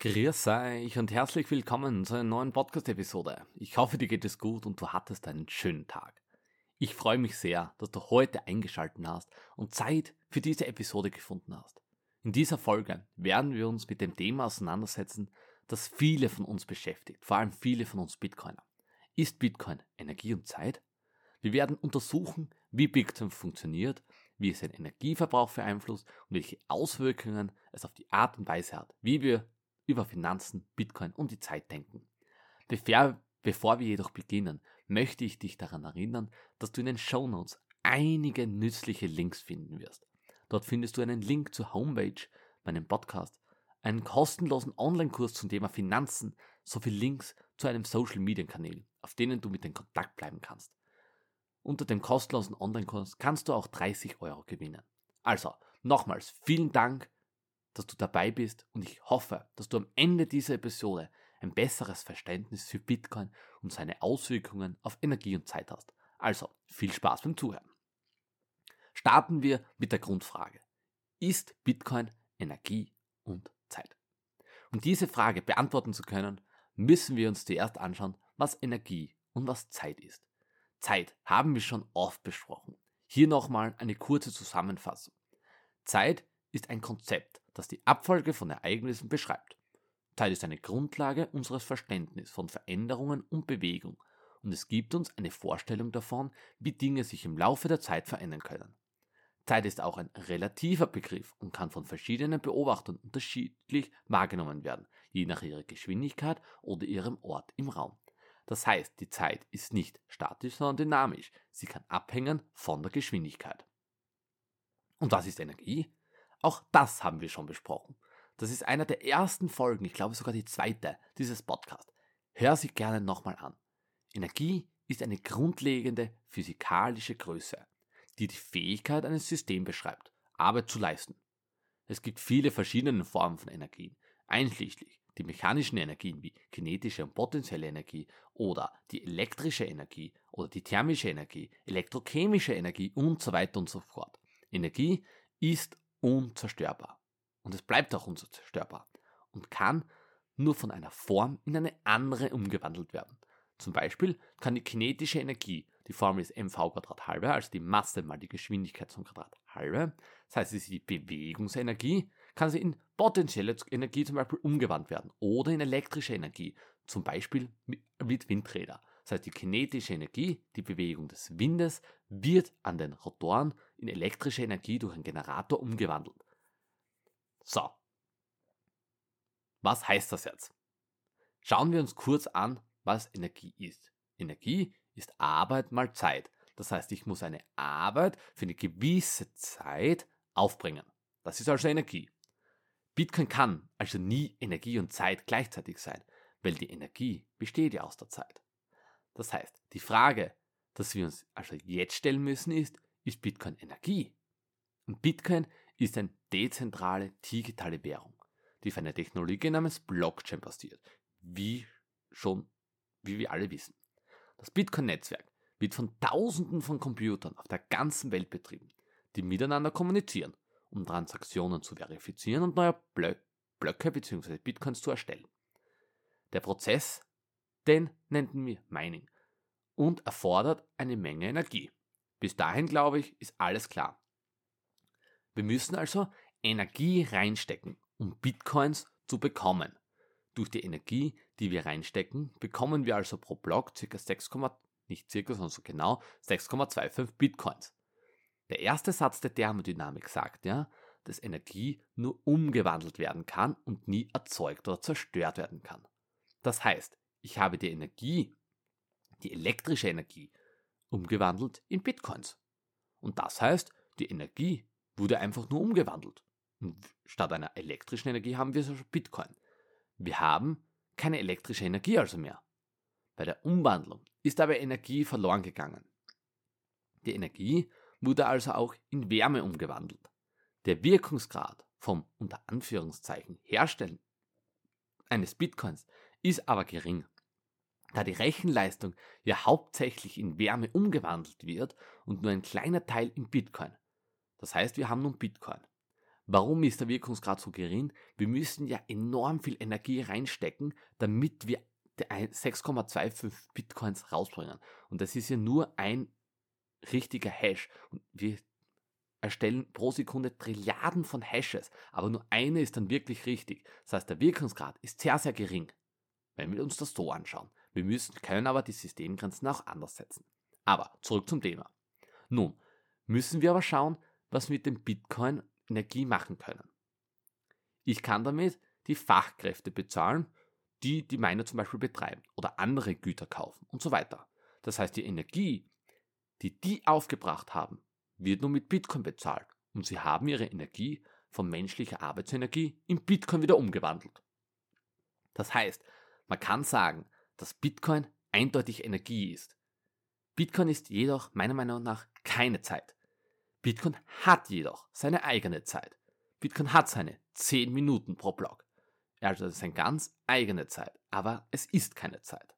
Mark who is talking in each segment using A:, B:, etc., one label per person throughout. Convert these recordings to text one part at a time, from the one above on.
A: Grüß euch und herzlich willkommen zu einer neuen Podcast-Episode. Ich hoffe, dir geht es gut und du hattest einen schönen Tag. Ich freue mich sehr, dass du heute eingeschaltet hast und Zeit für diese Episode gefunden hast. In dieser Folge werden wir uns mit dem Thema auseinandersetzen, das viele von uns beschäftigt, vor allem viele von uns Bitcoiner. Ist Bitcoin Energie und Zeit? Wir werden untersuchen, wie Bitcoin funktioniert, wie es den Energieverbrauch beeinflusst und welche Auswirkungen es auf die Art und Weise hat, wie wir über Finanzen, Bitcoin und die Zeit denken. Bevor, bevor wir jedoch beginnen, möchte ich dich daran erinnern, dass du in den Show Notes einige nützliche Links finden wirst. Dort findest du einen Link zur Homepage, meinem Podcast, einen kostenlosen Online-Kurs zum Thema Finanzen sowie Links zu einem Social-Media-Kanal, auf denen du mit in Kontakt bleiben kannst. Unter dem kostenlosen Online-Kurs kannst du auch 30 Euro gewinnen. Also, nochmals vielen Dank dass du dabei bist und ich hoffe, dass du am Ende dieser Episode ein besseres Verständnis für Bitcoin und seine Auswirkungen auf Energie und Zeit hast. Also viel Spaß beim Zuhören. Starten wir mit der Grundfrage. Ist Bitcoin Energie und Zeit? Um diese Frage beantworten zu können, müssen wir uns zuerst anschauen, was Energie und was Zeit ist. Zeit haben wir schon oft besprochen. Hier nochmal eine kurze Zusammenfassung. Zeit ist ein Konzept, das die Abfolge von Ereignissen beschreibt. Zeit ist eine Grundlage unseres Verständnisses von Veränderungen und Bewegung und es gibt uns eine Vorstellung davon, wie Dinge sich im Laufe der Zeit verändern können. Zeit ist auch ein relativer Begriff und kann von verschiedenen Beobachtern unterschiedlich wahrgenommen werden, je nach ihrer Geschwindigkeit oder ihrem Ort im Raum. Das heißt, die Zeit ist nicht statisch, sondern dynamisch. Sie kann abhängen von der Geschwindigkeit. Und was ist Energie? Auch das haben wir schon besprochen. Das ist einer der ersten Folgen, ich glaube sogar die zweite dieses Podcasts. Hör sie gerne nochmal an. Energie ist eine grundlegende physikalische Größe, die die Fähigkeit eines Systems beschreibt, Arbeit zu leisten. Es gibt viele verschiedene Formen von Energien, einschließlich die mechanischen Energien wie kinetische und potenzielle Energie oder die elektrische Energie oder die thermische Energie, elektrochemische Energie und so weiter und so fort. Energie ist unzerstörbar. Und es bleibt auch unzerstörbar und kann nur von einer Form in eine andere umgewandelt werden. Zum Beispiel kann die kinetische Energie, die Formel ist mv halbe, also die Masse mal die Geschwindigkeit zum Quadrat halbe, das heißt, es ist die Bewegungsenergie, kann sie in potenzielle Energie zum Beispiel umgewandelt werden oder in elektrische Energie, zum Beispiel mit Windräder. Das heißt, die kinetische Energie, die Bewegung des Windes, wird an den Rotoren in elektrische Energie durch einen Generator umgewandelt. So. Was heißt das jetzt? Schauen wir uns kurz an, was Energie ist. Energie ist Arbeit mal Zeit. Das heißt, ich muss eine Arbeit für eine gewisse Zeit aufbringen. Das ist also Energie. Bitcoin kann also nie Energie und Zeit gleichzeitig sein, weil die Energie besteht ja aus der Zeit. Das heißt, die Frage, dass wir uns also jetzt stellen müssen, ist, ist Bitcoin Energie? Und Bitcoin ist eine dezentrale digitale Währung, die auf einer Technologie namens Blockchain basiert, wie schon, wie wir alle wissen. Das Bitcoin-Netzwerk wird von Tausenden von Computern auf der ganzen Welt betrieben, die miteinander kommunizieren, um Transaktionen zu verifizieren und neue Blöcke bzw. Bitcoins zu erstellen. Der Prozess den nennen wir Mining und erfordert eine Menge Energie. Bis dahin, glaube ich, ist alles klar. Wir müssen also Energie reinstecken, um Bitcoins zu bekommen. Durch die Energie, die wir reinstecken, bekommen wir also pro Block ca. 6, nicht circa, sondern so genau 6,25 Bitcoins. Der erste Satz der Thermodynamik sagt ja, dass Energie nur umgewandelt werden kann und nie erzeugt oder zerstört werden kann. Das heißt, ich habe die Energie, die elektrische Energie, umgewandelt in Bitcoins. Und das heißt, die Energie wurde einfach nur umgewandelt. Und statt einer elektrischen Energie haben wir also Bitcoin. Wir haben keine elektrische Energie also mehr. Bei der Umwandlung ist aber Energie verloren gegangen. Die Energie wurde also auch in Wärme umgewandelt. Der Wirkungsgrad vom unter Anführungszeichen Herstellen eines Bitcoins ist aber gering. Da die Rechenleistung ja hauptsächlich in Wärme umgewandelt wird und nur ein kleiner Teil in Bitcoin. Das heißt, wir haben nun Bitcoin. Warum ist der Wirkungsgrad so gering? Wir müssen ja enorm viel Energie reinstecken, damit wir 6,25 Bitcoins rausbringen. Und das ist ja nur ein richtiger Hash. Und wir erstellen pro Sekunde Trilliarden von Hashes, aber nur eine ist dann wirklich richtig. Das heißt, der Wirkungsgrad ist sehr, sehr gering, wenn wir uns das so anschauen. Wir müssen, können aber die Systemgrenzen auch anders setzen. Aber zurück zum Thema. Nun, müssen wir aber schauen, was wir mit dem Bitcoin Energie machen können. Ich kann damit die Fachkräfte bezahlen, die die Miner zum Beispiel betreiben oder andere Güter kaufen und so weiter. Das heißt, die Energie, die die aufgebracht haben, wird nur mit Bitcoin bezahlt und sie haben ihre Energie von menschlicher Arbeitsenergie in Bitcoin wieder umgewandelt. Das heißt, man kann sagen, dass Bitcoin eindeutig Energie ist. Bitcoin ist jedoch meiner Meinung nach keine Zeit. Bitcoin hat jedoch seine eigene Zeit. Bitcoin hat seine 10 Minuten pro Block. Also seine ganz eigene Zeit, aber es ist keine Zeit.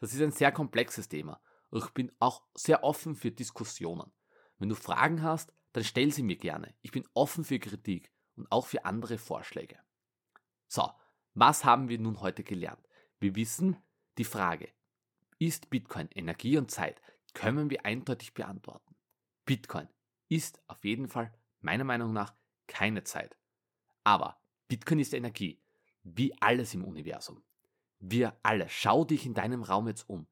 A: Das ist ein sehr komplexes Thema und ich bin auch sehr offen für Diskussionen. Wenn du Fragen hast, dann stell sie mir gerne. Ich bin offen für Kritik und auch für andere Vorschläge. So, was haben wir nun heute gelernt? Wir wissen, die Frage, ist Bitcoin Energie und Zeit, können wir eindeutig beantworten. Bitcoin ist auf jeden Fall meiner Meinung nach keine Zeit. Aber Bitcoin ist Energie, wie alles im Universum. Wir alle, schau dich in deinem Raum jetzt um.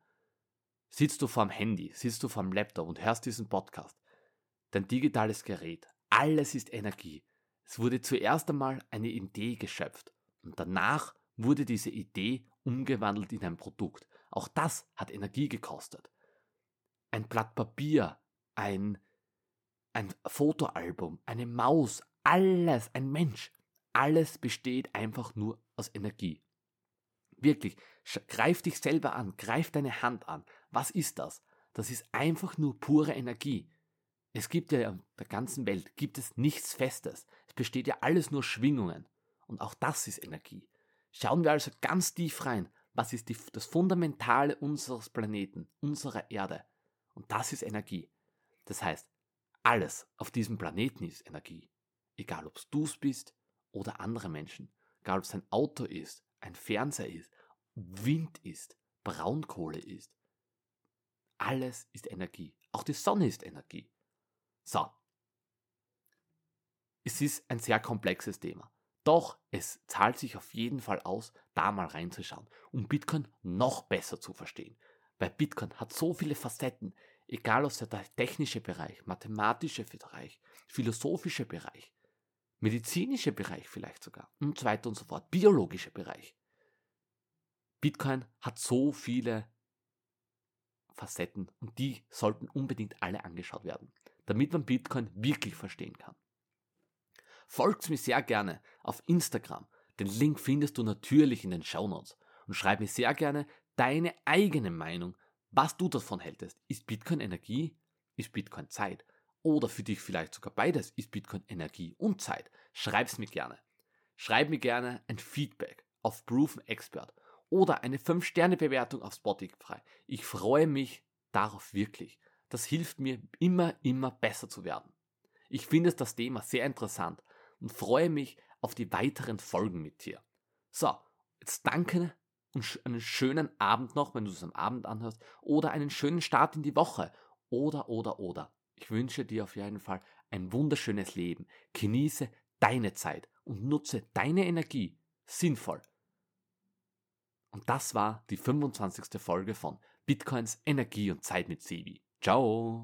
A: Sitzt du vorm Handy, sitzt du vorm Laptop und hörst diesen Podcast, dein digitales Gerät, alles ist Energie. Es wurde zuerst einmal eine Idee geschöpft und danach wurde diese Idee umgewandelt in ein Produkt. Auch das hat Energie gekostet. Ein Blatt Papier, ein, ein Fotoalbum, eine Maus, alles, ein Mensch, alles besteht einfach nur aus Energie. Wirklich, greif dich selber an, greif deine Hand an. Was ist das? Das ist einfach nur pure Energie. Es gibt ja in der ganzen Welt gibt es nichts Festes. Es besteht ja alles nur Schwingungen. Und auch das ist Energie. Schauen wir also ganz tief rein. Was ist die, das Fundamentale unseres Planeten, unserer Erde? Und das ist Energie. Das heißt, alles auf diesem Planeten ist Energie. Egal ob es du bist oder andere Menschen. Egal ob es ein Auto ist, ein Fernseher ist, Wind ist, Braunkohle ist. Alles ist Energie. Auch die Sonne ist Energie. So. Es ist ein sehr komplexes Thema. Doch es zahlt sich auf jeden Fall aus, da mal reinzuschauen, um Bitcoin noch besser zu verstehen. Weil Bitcoin hat so viele Facetten, egal ob der technische Bereich, mathematische Bereich, philosophische Bereich, medizinische Bereich vielleicht sogar und so weiter und so fort, biologische Bereich. Bitcoin hat so viele Facetten und die sollten unbedingt alle angeschaut werden damit man Bitcoin wirklich verstehen kann. Folgt mir sehr gerne auf Instagram. Den Link findest du natürlich in den Show Notes. Und schreib mir sehr gerne deine eigene Meinung, was du davon hältst. Ist Bitcoin Energie? Ist Bitcoin Zeit? Oder für dich vielleicht sogar beides. Ist Bitcoin Energie und Zeit? Schreib's mir gerne. Schreib mir gerne ein Feedback auf Proven Expert oder eine 5-Sterne-Bewertung auf Spotify. Ich freue mich darauf wirklich. Das hilft mir immer, immer besser zu werden. Ich finde das Thema sehr interessant und freue mich auf die weiteren Folgen mit dir. So, jetzt danke und einen schönen Abend noch, wenn du es am Abend anhörst, oder einen schönen Start in die Woche. Oder, oder, oder. Ich wünsche dir auf jeden Fall ein wunderschönes Leben. Genieße deine Zeit und nutze deine Energie sinnvoll. Und das war die 25. Folge von Bitcoins Energie und Zeit mit Sebi. Ciao